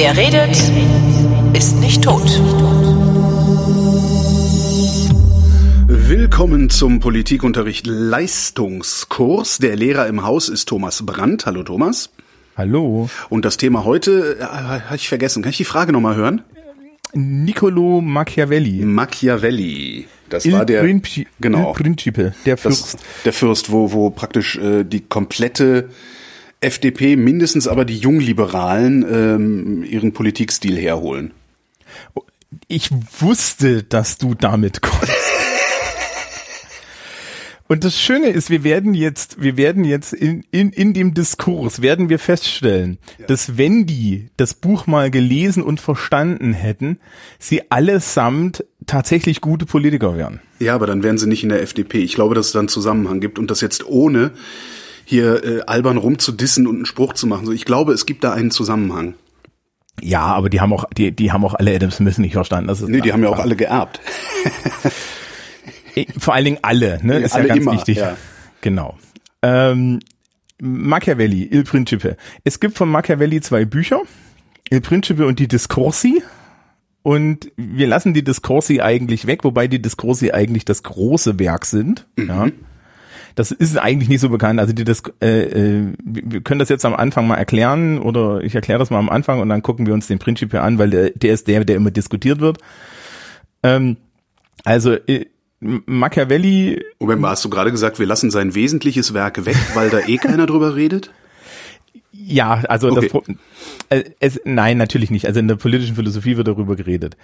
Wer redet, ist nicht tot. Willkommen zum Politikunterricht Leistungskurs. Der Lehrer im Haus ist Thomas Brandt. Hallo Thomas. Hallo. Und das Thema heute, äh, habe ich vergessen. Kann ich die Frage nochmal hören? Niccolo Machiavelli. Machiavelli. Das Il war der Princi genau. Il Principe, der Fürst. der Fürst, wo wo praktisch äh, die komplette FDP, mindestens aber die Jungliberalen, ähm, ihren Politikstil herholen. Ich wusste, dass du damit kommst. Und das Schöne ist, wir werden jetzt, wir werden jetzt in, in, in dem Diskurs, werden wir feststellen, dass wenn die das Buch mal gelesen und verstanden hätten, sie allesamt tatsächlich gute Politiker wären. Ja, aber dann wären sie nicht in der FDP. Ich glaube, dass es da einen Zusammenhang gibt und das jetzt ohne hier äh, albern rumzudissen und einen Spruch zu machen. So, ich glaube, es gibt da einen Zusammenhang. Ja, aber die haben auch, die, die haben auch alle Adam Smith nicht verstanden. Das ist Nee, die haben ja auch alle geerbt. Vor allen Dingen alle, ne? Ist alle ja ganz immer, wichtig. ja. Genau. Ähm, Machiavelli, Il Principe. Es gibt von Machiavelli zwei Bücher, Il Principe und die Discorsi. Und wir lassen die Discorsi eigentlich weg, wobei die Discorsi eigentlich das große Werk sind. Ja. Das ist eigentlich nicht so bekannt. Also die Dis äh, äh, wir können das jetzt am Anfang mal erklären oder ich erkläre das mal am Anfang und dann gucken wir uns den Principe an, weil der, der ist der, der immer diskutiert wird. Ähm, also äh, Machiavelli Moment mal, hast du gerade gesagt, wir lassen sein wesentliches Werk weg, weil da eh keiner drüber redet? Ja, also Okay. das Pro- äh, es, nein, natürlich nicht. Also in der politischen Philosophie wird darüber geredet.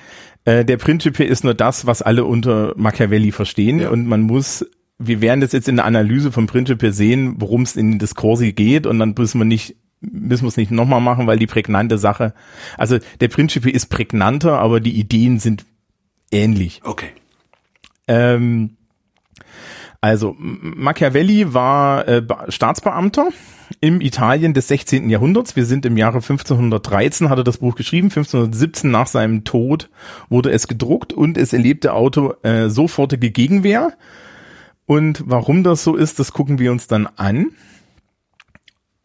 Äh, der Principe ist nur das, was alle unter Machiavelli verstehen Ja. und man muss wir werden das jetzt in der Analyse vom Principe sehen, worum es in den Diskursi geht und dann müssen wir nicht müssen wir es nicht nochmal machen, weil die prägnante Sache, also der Principe ist prägnanter, aber die Ideen sind ähnlich. Okay. Ähm, also Machiavelli war äh, Be- Staatsbeamter im Italien des 16. Jahrhunderts. Wir sind im Jahre 1513, hat er das Buch geschrieben. 1517 nach seinem Tod wurde es gedruckt und es erlebte Auto äh, sofortige Gegenwehr. Und warum das so ist, das gucken wir uns dann an.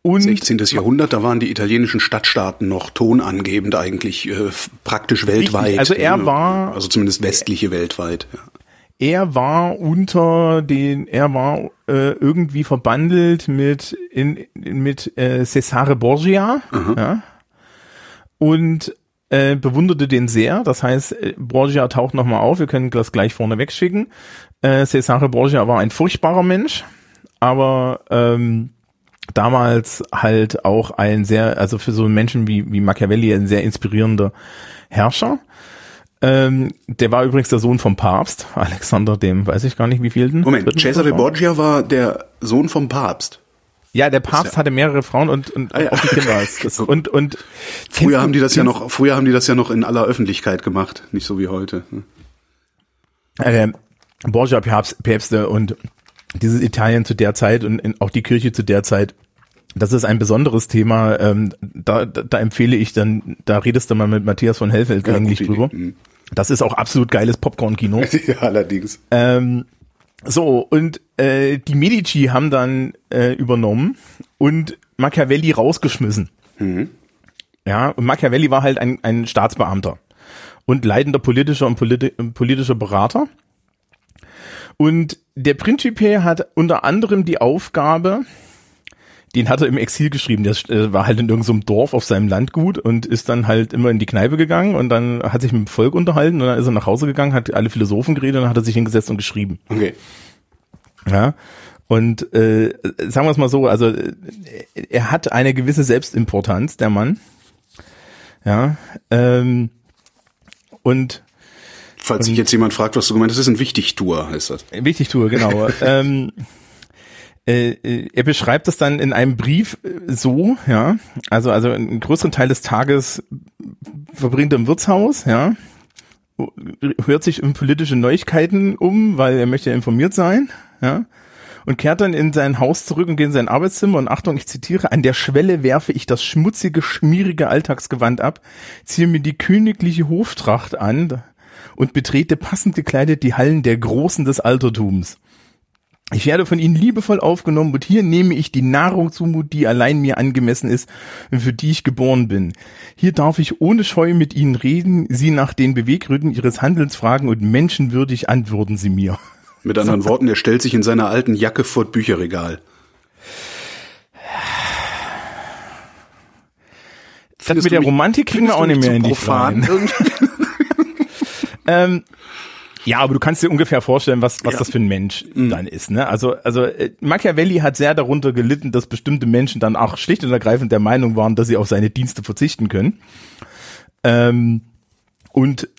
Und 16. Jahrhundert, da waren die italienischen Stadtstaaten noch tonangebend eigentlich äh, praktisch weltweit. Also er ne? war- also zumindest westliche weltweit. Ja. Er war unter den, er war äh, irgendwie verbandelt mit in, in mit äh, Cesare Borgia, ja, und äh, bewunderte den sehr. Das heißt, äh, Borgia taucht nochmal auf. Wir können das gleich vorne wegschicken. Äh, Cesare Borgia war ein furchtbarer Mensch, aber ähm, damals halt auch ein sehr, also für so einen Menschen wie, wie Machiavelli ein sehr inspirierender Herrscher. Ähm, der war übrigens der Sohn vom Papst, Alexander dem, weiß ich gar nicht wie vielten. Moment, Cesare? Borgia war der Sohn vom Papst. Ja, der Papst ja- hatte mehrere Frauen und, und Ah, ja. auch die Kinder. Das, und, und Früher kennst haben du- die das ja noch, früher haben die das ja noch in aller Öffentlichkeit gemacht, nicht so wie heute. äh, Borgia Päpste und dieses Italien zu der Zeit und auch die Kirche zu der Zeit, das ist ein besonderes Thema. Ähm, da, da, da empfehle ich dann, da redest du mal mit Matthias von Hellfeld Ja, eigentlich drüber. Idee. Mhm. Das ist auch absolut geiles Popcorn-Kino. ja, allerdings. Ähm, so, und äh, die Medici haben dann äh, übernommen und Machiavelli rausgeschmissen. Ja, und Machiavelli war halt ein, ein Staatsbeamter und leitender politischer und politi politischer Berater. Und der Principe hat unter anderem die Aufgabe, den hat er im Exil geschrieben, der äh, war halt in irgendeinem Dorf auf seinem Landgut und ist dann halt immer in die Kneipe gegangen und dann hat sich mit dem Volk unterhalten und dann ist er nach Hause gegangen, hat alle Philosophen geredet und dann hat er sich hingesetzt und geschrieben. Okay. Ja. Und äh, sagen wir es mal so, also äh, er hat eine gewisse Selbstimportanz, der Mann. Ja. Ähm, und Falls sich jetzt jemand fragt, was du gemeint hast, ist ein Wichtigtour, heißt das. wichtig tue, genau. ähm, äh, äh, er beschreibt das dann in einem Brief äh, so, ja, also also einen größeren Teil des Tages verbringt er im Wirtshaus, ja, hört sich um politische Neuigkeiten um, weil er möchte informiert sein, ja, und kehrt dann in sein Haus zurück und geht in sein Arbeitszimmer und Achtung, ich zitiere, an der Schwelle werfe ich das schmutzige, schmierige Alltagsgewand ab, ziehe mir die königliche Hoftracht an und betrete passend gekleidet die Hallen der Großen des Altertums. Ich werde von ihnen liebevoll aufgenommen und hier nehme ich die Nahrung zu, die allein mir angemessen ist und für die ich geboren bin. Hier darf ich ohne Scheu mit ihnen reden, sie nach den Beweggründen ihres Handelns fragen und menschenwürdig antworten sie mir. Mit anderen Worten, er stellt sich in seiner alten Jacke vor das Bücherregal. Das mit der Romantik kriegen wir auch nicht mehr in die Fragen. ähm, ja, aber du kannst dir ungefähr vorstellen, was, was ja. das für ein Mensch mhm. dann ist. Ne? Also, also äh, Machiavelli hat sehr darunter gelitten, dass bestimmte Menschen dann auch schlicht und ergreifend der Meinung waren, dass sie auf seine Dienste verzichten können. Ähm, und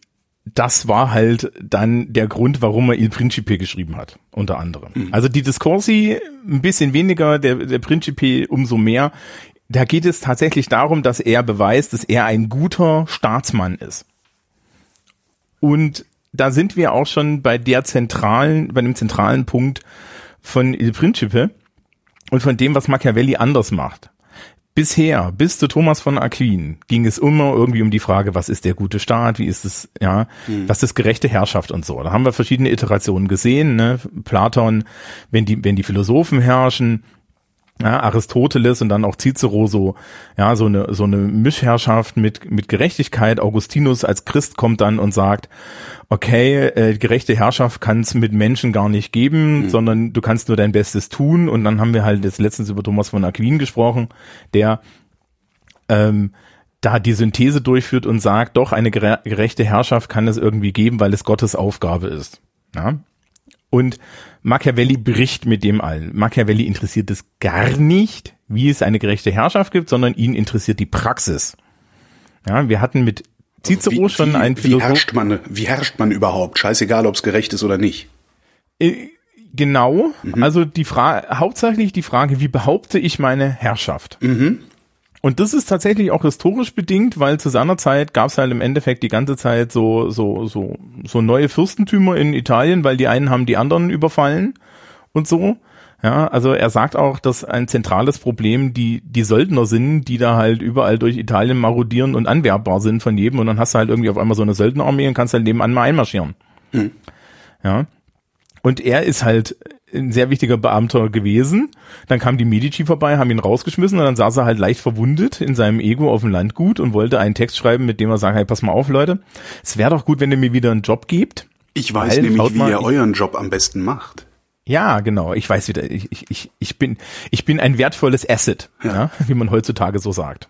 das war halt dann der Grund, warum er Il Principe geschrieben hat, unter anderem. Mhm. Also die Discorsi ein bisschen weniger, der, der Principe umso mehr. Da geht es tatsächlich darum, dass er beweist, dass er ein guter Staatsmann ist. Und da sind wir auch schon bei der zentralen, bei dem zentralen Punkt von Il Principe und von dem, was Machiavelli anders macht. Bisher, bis zu Thomas von Aquin, ging es immer irgendwie um die Frage, was ist der gute Staat, wie ist es, ja, mhm. was ist gerechte Herrschaft und so. Da haben wir verschiedene Iterationen gesehen, ne? Platon, wenn die, wenn die Philosophen herrschen, ja, Aristoteles und dann auch Cicero so, ja, so eine, so eine Mischherrschaft mit, mit Gerechtigkeit. Augustinus als Christ kommt dann und sagt, okay, äh, gerechte Herrschaft kann es mit Menschen gar nicht geben, mhm. sondern du kannst nur dein Bestes tun. Und dann haben wir halt jetzt letztens über Thomas von Aquin gesprochen, der, ähm, da die Synthese durchführt und sagt, doch, eine gerechte Herrschaft kann es irgendwie geben, weil es Gottes Aufgabe ist. Ja? Und Machiavelli bricht mit dem allen. Machiavelli interessiert es gar nicht, wie es eine gerechte Herrschaft gibt, sondern ihn interessiert die Praxis. Ja, wir hatten mit Cicero wie, schon ein Philosoph. Wie herrscht man, wie herrscht man überhaupt? Scheißegal, ob es gerecht ist oder nicht. Äh, genau. Mhm. Also die Frage, hauptsächlich die Frage, wie behaupte ich meine Herrschaft? Mhm. Und das ist tatsächlich auch historisch bedingt, weil zu seiner Zeit gab es halt im Endeffekt die ganze Zeit so, so, so, so neue Fürstentümer in Italien, weil die einen haben die anderen überfallen und so. Ja, also er sagt auch, dass ein zentrales Problem die, die Söldner sind, die da halt überall durch Italien marodieren und anwerbbar sind von jedem und dann hast du halt irgendwie auf einmal so eine Söldnerarmee und kannst halt nebenan mal einmarschieren. Hm. Ja. Und er ist halt ein sehr wichtiger Beamter gewesen. Dann kam die Medici vorbei, haben ihn rausgeschmissen und dann saß er halt leicht verwundet in seinem Ego auf dem Landgut und wollte einen Text schreiben, mit dem er sagt, hey, pass mal auf, Leute, es wäre doch gut, wenn ihr mir wieder einen Job gebt. Ich weiß weil, nämlich, wie mal, ihr euren Job am besten macht. Ja, genau. Ich weiß wieder, ich, ich, ich bin, ich bin ein wertvolles Asset, ja. ja wie man heutzutage so sagt.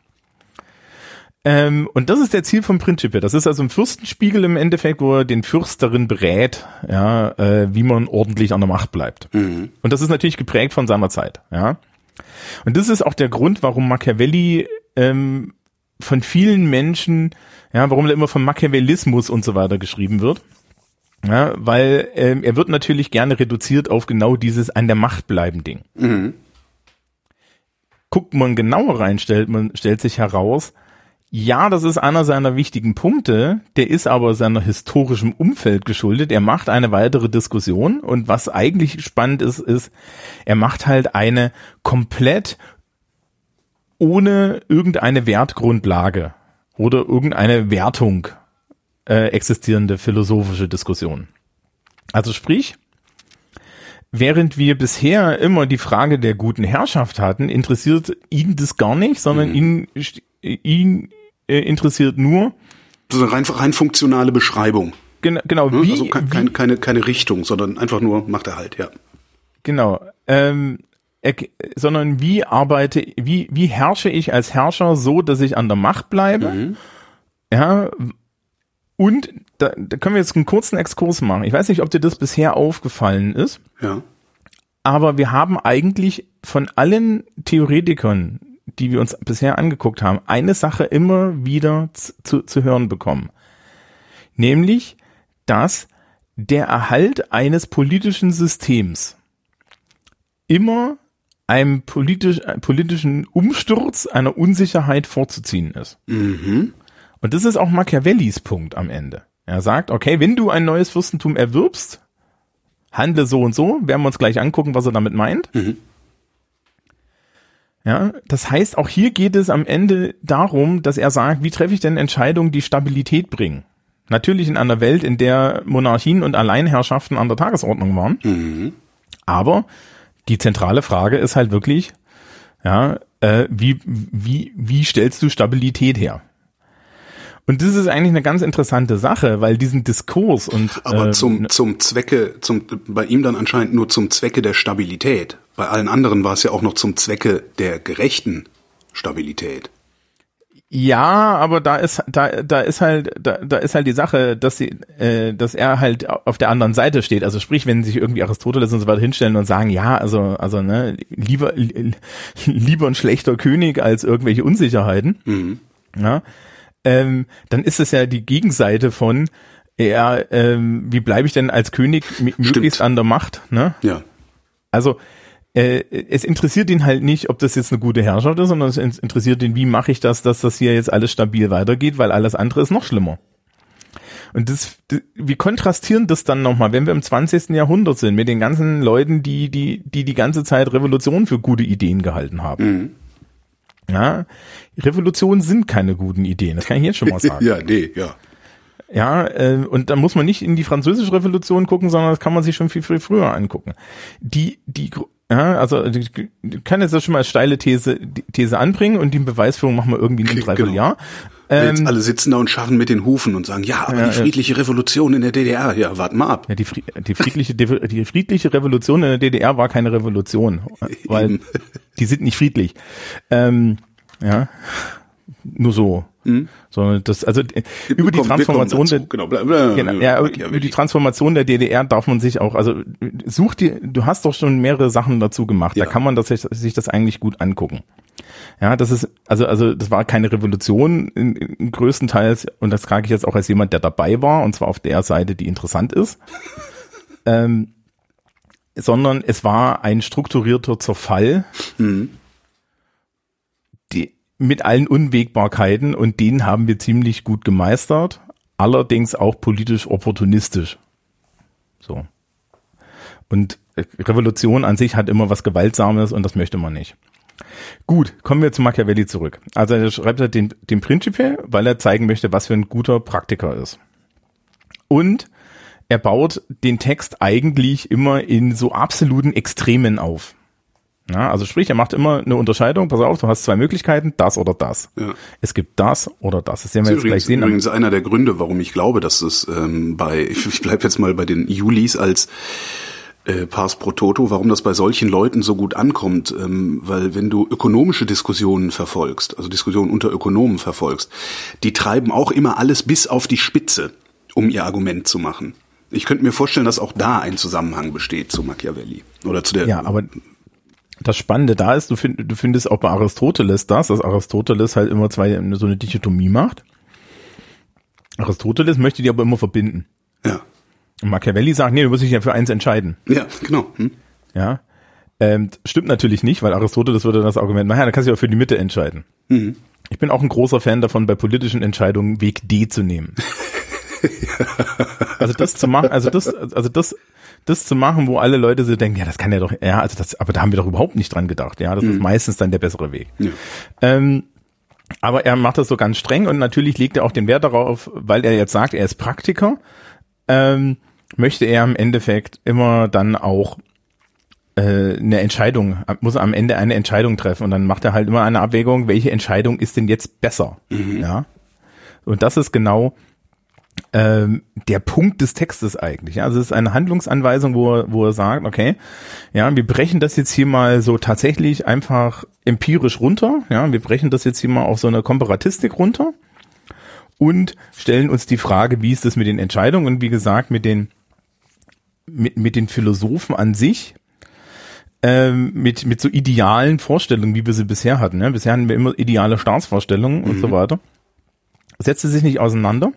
Ähm, und das ist der Ziel vom Principe. Das ist also ein Fürstenspiegel im Endeffekt, wo er den Fürst darin berät, ja, äh, wie man ordentlich an der Macht bleibt. Mhm. Und das ist natürlich geprägt von seiner Zeit, ja. Und das ist auch der Grund, warum Machiavelli ähm, von vielen Menschen, ja, warum er immer von Machiavellismus und so weiter geschrieben wird. Ja, weil ähm, er wird natürlich gerne reduziert auf genau dieses an der Macht bleiben Ding. Mhm. Guckt man genauer rein, stellt man stellt sich heraus, ja, das ist einer seiner wichtigen Punkte, der ist aber seiner historischem Umfeld geschuldet. Er macht eine weitere Diskussion und was eigentlich spannend ist, ist, er macht halt eine komplett ohne irgendeine Wertgrundlage oder irgendeine Wertung äh, existierende philosophische Diskussion. Also sprich, während wir bisher immer die Frage der guten Herrschaft hatten, interessiert ihn das gar nicht, sondern mhm. ihn, ihn äh, interessiert nur. Ist eine rein, rein funktionale Beschreibung. Genau, genau. Wie, also kein, wie, keine, keine Richtung, sondern einfach nur macht er halt, ja. Genau. Ähm, er, sondern wie arbeite, wie, wie herrsche ich als Herrscher so, dass ich an der Macht bleibe? Mhm. Ja. Und da, da können wir jetzt einen kurzen Exkurs machen. Ich weiß nicht, ob dir das bisher aufgefallen ist. Ja. Aber wir haben eigentlich von allen Theoretikern, die wir uns bisher angeguckt haben, eine Sache immer wieder zu, zu hören bekommen. Nämlich, dass der Erhalt eines politischen Systems immer einem politisch, politischen Umsturz, einer Unsicherheit vorzuziehen ist. Mhm. Und das ist auch Machiavellis Punkt am Ende. Er sagt, okay, wenn du ein neues Fürstentum erwirbst, handle so und so, werden wir uns gleich angucken, was er damit meint. Mhm. Ja, das heißt, auch hier geht es am Ende darum, dass er sagt, wie treffe ich denn Entscheidungen, die Stabilität bringen? Natürlich in einer Welt, in der Monarchien und Alleinherrschaften an der Tagesordnung waren. Mhm. Aber die zentrale Frage ist halt wirklich, ja, äh, wie, wie, wie stellst du Stabilität her? Und das ist eigentlich eine ganz interessante Sache, weil diesen Diskurs und Aber äh, zum, zum Zwecke, zum, bei ihm dann anscheinend nur zum Zwecke der Stabilität. Bei allen anderen war es ja auch noch zum Zwecke der gerechten Stabilität. Ja, aber da ist da da ist halt da, da ist halt die Sache, dass sie äh, dass er halt auf der anderen Seite steht. Also sprich, wenn sich irgendwie Aristoteles und so weiter hinstellen und sagen, ja, also also ne, lieber lieber ein schlechter König als irgendwelche Unsicherheiten. Mhm. Ja, ähm, dann ist es ja die Gegenseite von ja, ähm, wie bleibe ich denn als König möglichst an der Macht, ne? Ja. Also äh, es interessiert ihn halt nicht, ob das jetzt eine gute Herrschaft ist, sondern es in- interessiert ihn, wie mache ich das, dass das hier jetzt alles stabil weitergeht, weil alles andere ist noch schlimmer. Und das, das wir kontrastieren das dann nochmal, wenn wir im 20. Jahrhundert sind, mit den ganzen Leuten, die die, die die ganze Zeit Revolution für gute Ideen gehalten haben. Ja, Revolutionen sind keine guten Ideen, das kann ich jetzt schon mal sagen. Ja, nee, ja. Ja, äh, und da muss man nicht in die französische Revolution gucken, sondern das kann man sich schon viel, viel früher angucken. Die, die, ja, also die kann jetzt das schon mal als steile These, These anbringen und die Beweisführung machen wir irgendwie in einem Genau. Dreivierteljahr. Jetzt Ähm, alle sitzen da und scharren mit den Hufen und sagen, ja, aber Ja, die friedliche Revolution in der DDR, ja, wart mal ab. ja, die, die friedliche, die friedliche Revolution in der DDR war keine Revolution, weil die sind nicht friedlich. Ähm, ja, nur so. Sondern das, also äh, über die Wir wir kommen Transformation der, genau, bla, bla, Genau, ja, Machiavelli. über die Transformation der DDR darf man sich auch, also such dir, du hast doch schon mehrere Sachen dazu gemacht, Ja. da kann man das, sich, das eigentlich gut angucken. Ja, das ist, also, also das war keine Revolution in, in größtenteils, und das frage ich jetzt auch als jemand, der dabei war, und zwar auf der Seite, die interessant ist, ähm, sondern es war ein strukturierter Zerfall, die, mit allen Unwägbarkeiten, und den haben wir ziemlich gut gemeistert, allerdings auch politisch opportunistisch. So. Und äh, Revolution an sich hat immer was Gewaltsames und das möchte man nicht. Gut, kommen wir zu Machiavelli zurück. Also er schreibt halt den, den Principe, weil er zeigen möchte, was für ein guter Praktiker ist. Und er baut den Text eigentlich immer in so absoluten Extremen auf. Ja, also sprich, er macht immer eine Unterscheidung. Pass auf, du hast zwei Möglichkeiten, das oder das. Ja. Es gibt das oder das. Das werden wir Das jetzt gleich übrigens, sehen. übrigens einer der Gründe, warum ich glaube, dass es ähm, bei, ich, ich bleibe jetzt mal bei den Julis als äh, Pars pro Toto, warum das bei solchen Leuten so gut ankommt, ähm, weil wenn du ökonomische Diskussionen verfolgst, also Diskussionen unter Ökonomen verfolgst, die treiben auch immer alles bis auf die Spitze, um ihr Argument zu machen. Ich könnte mir vorstellen, dass auch da ein Zusammenhang besteht zu Machiavelli oder zu der. Ja, aber das Spannende da ist, du, find, du findest auch bei Aristoteles das, dass Aristoteles halt immer zwei so eine Dichotomie macht. Aristoteles möchte die aber immer verbinden. ja, Und Machiavelli sagt, nee, du musst dich ja für eins entscheiden. ja, genau. Hm? Ja. Ähm, stimmt natürlich nicht, weil Aristoteles würde das Argument, naja, dann kannst du auch für die Mitte entscheiden. Ich bin auch ein großer Fan davon, bei politischen Entscheidungen Weg D zu nehmen. also das zu machen, also das, also das, das zu machen, wo alle Leute so denken, ja, das kann ja doch, ja, also das, aber da haben wir doch überhaupt nicht dran gedacht, ja, das ist meistens dann der bessere Weg. Ja. Ähm, aber er macht das so ganz streng und natürlich legt er auch den Wert darauf, weil er jetzt sagt, er ist Praktiker, ähm, möchte er im Endeffekt immer dann auch äh, eine Entscheidung, muss am Ende eine Entscheidung treffen und dann macht er halt immer eine Abwägung, welche Entscheidung ist denn jetzt besser, ja. Und das ist genau ähm, der Punkt des Textes eigentlich. Also es ist eine Handlungsanweisung, wo er, wo er sagt, okay, ja, wir brechen das jetzt hier mal so tatsächlich einfach empirisch runter. Ja, wir brechen das jetzt hier mal auf so eine Komparatistik runter und stellen uns die Frage, wie ist das mit den Entscheidungen und wie gesagt mit den mit, mit den Philosophen an sich ähm, mit mit so idealen Vorstellungen, wie wir sie bisher hatten. Ne? Bisher hatten wir immer ideale Staatsvorstellungen und so weiter. Setzt sie sich nicht auseinander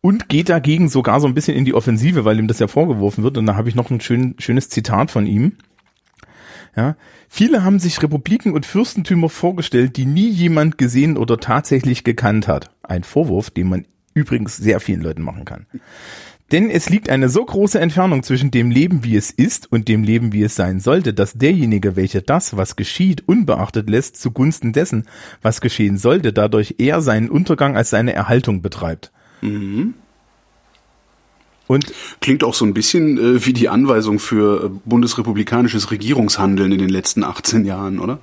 und geht dagegen sogar so ein bisschen in die Offensive, weil ihm das ja vorgeworfen wird. Und da habe ich noch ein schön, schönes Zitat von ihm. Ja, viele haben sich Republiken und Fürstentümer vorgestellt, die nie jemand gesehen oder tatsächlich gekannt hat. Ein Vorwurf, den man übrigens sehr vielen Leuten machen kann. Denn es liegt eine so große Entfernung zwischen dem Leben, wie es ist, und dem Leben, wie es sein sollte, dass derjenige, welcher das, was geschieht, unbeachtet lässt, zugunsten dessen, was geschehen sollte, dadurch eher seinen Untergang als seine Erhaltung betreibt. Und Klingt auch so ein bisschen äh, wie die Anweisung für äh, bundesrepublikanisches Regierungshandeln in den letzten 18 Jahren, oder?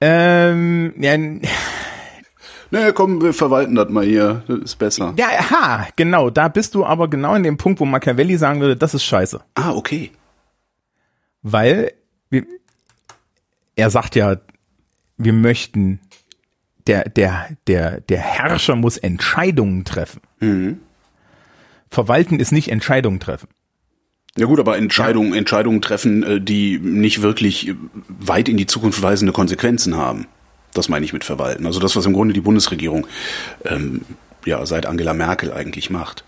ähm, ja, Naja, komm, wir verwalten das mal hier. Das ist besser. ja, aha, genau, da bist du aber genau in dem Punkt, wo Machiavelli sagen würde, das ist scheiße. Ah, okay. Weil wir, er sagt ja, wir möchten, der, der, der, der Herrscher muss Entscheidungen treffen. Verwalten ist nicht Entscheidungen treffen. Ja gut, aber Entscheidungen, Entscheidungen treffen, äh, die nicht wirklich äh, weit in die Zukunft weisende Konsequenzen haben. Das meine ich mit verwalten. Also das, was im Grunde die Bundesregierung ähm, ja seit Angela Merkel eigentlich macht.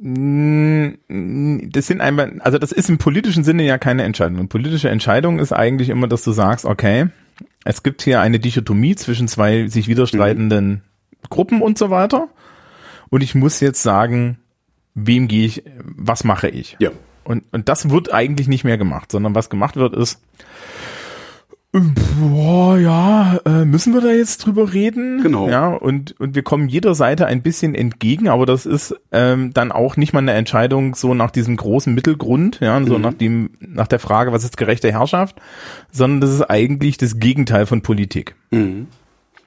Das sind einmal, also das ist im politischen Sinne ja keine Entscheidung. Eine politische Entscheidung ist eigentlich immer, dass du sagst, okay, es gibt hier eine Dichotomie zwischen zwei sich widerstreitenden Gruppen und so weiter. Und ich muss jetzt sagen, wem gehe ich, was mache ich? Ja. Und, und das wird eigentlich nicht mehr gemacht, sondern was gemacht wird ist, boah, ja, äh, müssen wir da jetzt drüber reden? Genau. Ja, und, und wir kommen jeder Seite ein bisschen entgegen, aber das ist ähm, dann auch nicht mal eine Entscheidung so nach diesem großen Mittelgrund, ja, so nach dem, nach der Frage, was ist gerechte Herrschaft, sondern das ist eigentlich das Gegenteil von Politik.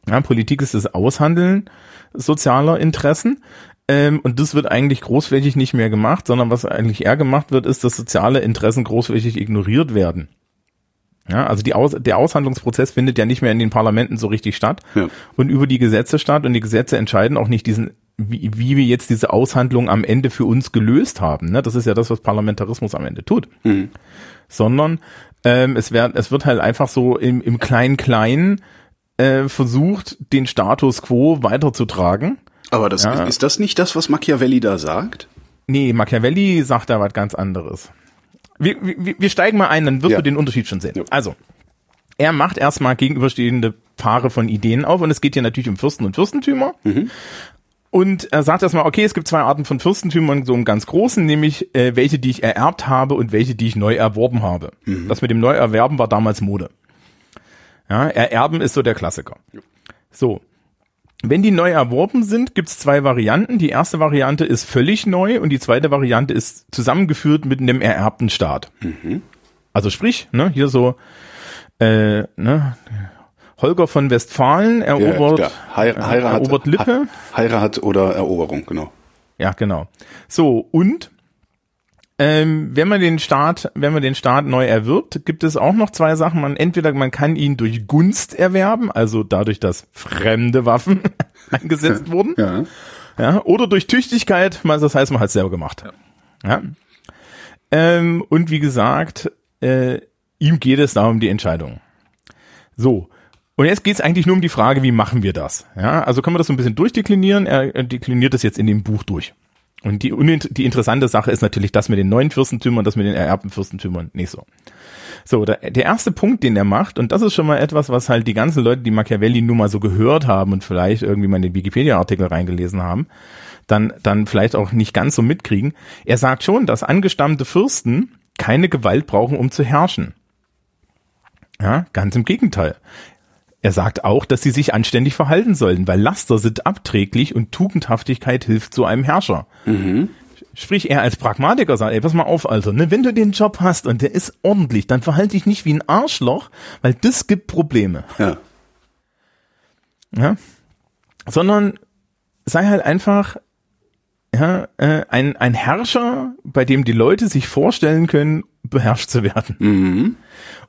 Ja, Politik ist das Aushandeln sozialer Interessen. Ähm, und das wird eigentlich großflächig nicht mehr gemacht, sondern was eigentlich eher gemacht wird, ist, dass soziale Interessen großflächig ignoriert werden. Ja, also die Aus der Aushandlungsprozess findet ja nicht mehr in den Parlamenten so richtig statt Ja. und über die Gesetze statt und die Gesetze entscheiden auch nicht diesen, wie, wie wir jetzt diese Aushandlung am Ende für uns gelöst haben. Ne? Das ist ja das, was Parlamentarismus am Ende tut. Sondern ähm, es, wird, es wird halt einfach so im, im Klein-Klein äh, versucht, den Status quo weiterzutragen. Aber das Ja. ist das nicht das, was Machiavelli da sagt? Nee, Machiavelli sagt da was ganz anderes. Wir, wir, wir steigen mal ein, dann wirst Ja. du den Unterschied schon sehen. Ja. Also, er macht erstmal gegenüberstehende Paare von Ideen auf und es geht hier natürlich um Fürsten und Fürstentümer. Und er sagt erstmal, okay, es gibt zwei Arten von Fürstentümern, so im ganz großen, nämlich äh, welche, die ich ererbt habe und welche, die ich neu erworben habe. Das mit dem Neuerwerben war damals Mode. Ja, ererben ist so der Klassiker. So. Wenn die neu erworben sind, gibt's zwei Varianten. Die erste Variante ist völlig neu und die zweite Variante ist zusammengeführt mit einem ererbten Staat. Also sprich, ne, hier so äh, ne, Holger von Westfalen erobert, ja, Hei- äh, Heirat, erobert Lippe. Heirat oder Eroberung, genau. Ja, genau. So, und ähm, wenn man den Staat, wenn man den Staat neu erwirbt, gibt es auch noch zwei Sachen. Man entweder man kann ihn durch Gunst erwerben, also dadurch, dass fremde Waffen eingesetzt wurden, Ja. ja, oder durch Tüchtigkeit, das heißt, man hat es selber gemacht. Ja. Ähm, und wie gesagt, äh, ihm geht es da um die Entscheidung. So. Und jetzt geht es eigentlich nur um die Frage, wie machen wir das? Ja, also können wir das so ein bisschen durchdeklinieren. Er, er dekliniert das jetzt in dem Buch durch. Und die, die interessante Sache ist natürlich das mit den neuen Fürstentümern, das mit den ererbten Fürstentümern nicht so. So, der, der erste Punkt, den er macht, und das ist schon mal etwas, was halt die ganzen Leute, die Machiavelli nun mal so gehört haben und vielleicht irgendwie mal in den Wikipedia-Artikel reingelesen haben, dann, dann vielleicht auch nicht ganz so mitkriegen. Er sagt schon, dass angestammte Fürsten keine Gewalt brauchen, um zu herrschen. Ja, ganz im Gegenteil. Er sagt auch, dass sie sich anständig verhalten sollen, weil Laster sind abträglich und Tugendhaftigkeit hilft so einem Herrscher. Sprich, er als Pragmatiker sagt, ey, pass mal auf, Alter, ne, wenn du den Job hast und der ist ordentlich, dann verhalte dich nicht wie ein Arschloch, weil das gibt Probleme. Ja. Ja? Sondern sei halt einfach ja, äh, ein, ein Herrscher, bei dem die Leute sich vorstellen können, beherrscht zu werden.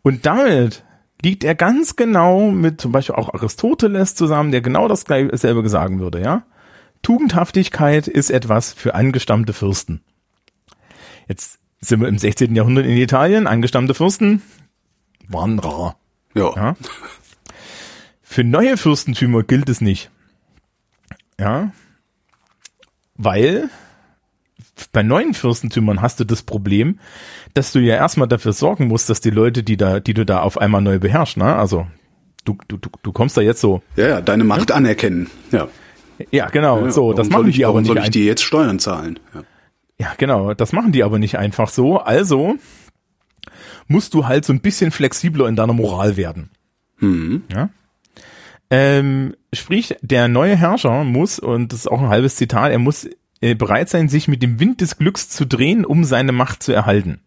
Und damit liegt er ganz genau mit zum Beispiel auch Aristoteles zusammen, der genau das gleiche selber sagen würde, ja. Tugendhaftigkeit ist etwas für angestammte Fürsten. Jetzt sind wir im 16. Jahrhundert in Italien, angestammte Fürsten waren rar. Ja. Ja. Für neue Fürstentümer gilt es nicht. Ja. Weil bei neuen Fürstentümern hast du das Problem, dass du ja erstmal dafür sorgen musst, dass die Leute, die da, die du da auf einmal neu beherrschst, ne? Also du, du, du, du kommst da jetzt so. Ja, ja, deine Macht anerkennen. Ja. Ja, genau, ja so, warum das machen ich, die aber warum nicht soll ich dir jetzt Steuern zahlen? Ja. Ja, genau, das machen die aber nicht einfach so. Also musst du halt so ein bisschen flexibler in deiner Moral werden. Ja. Ähm, sprich, der neue Herrscher muss, und das ist auch ein halbes Zitat, er muss äh, bereit sein, sich mit dem Wind des Glücks zu drehen, um seine Macht zu erhalten.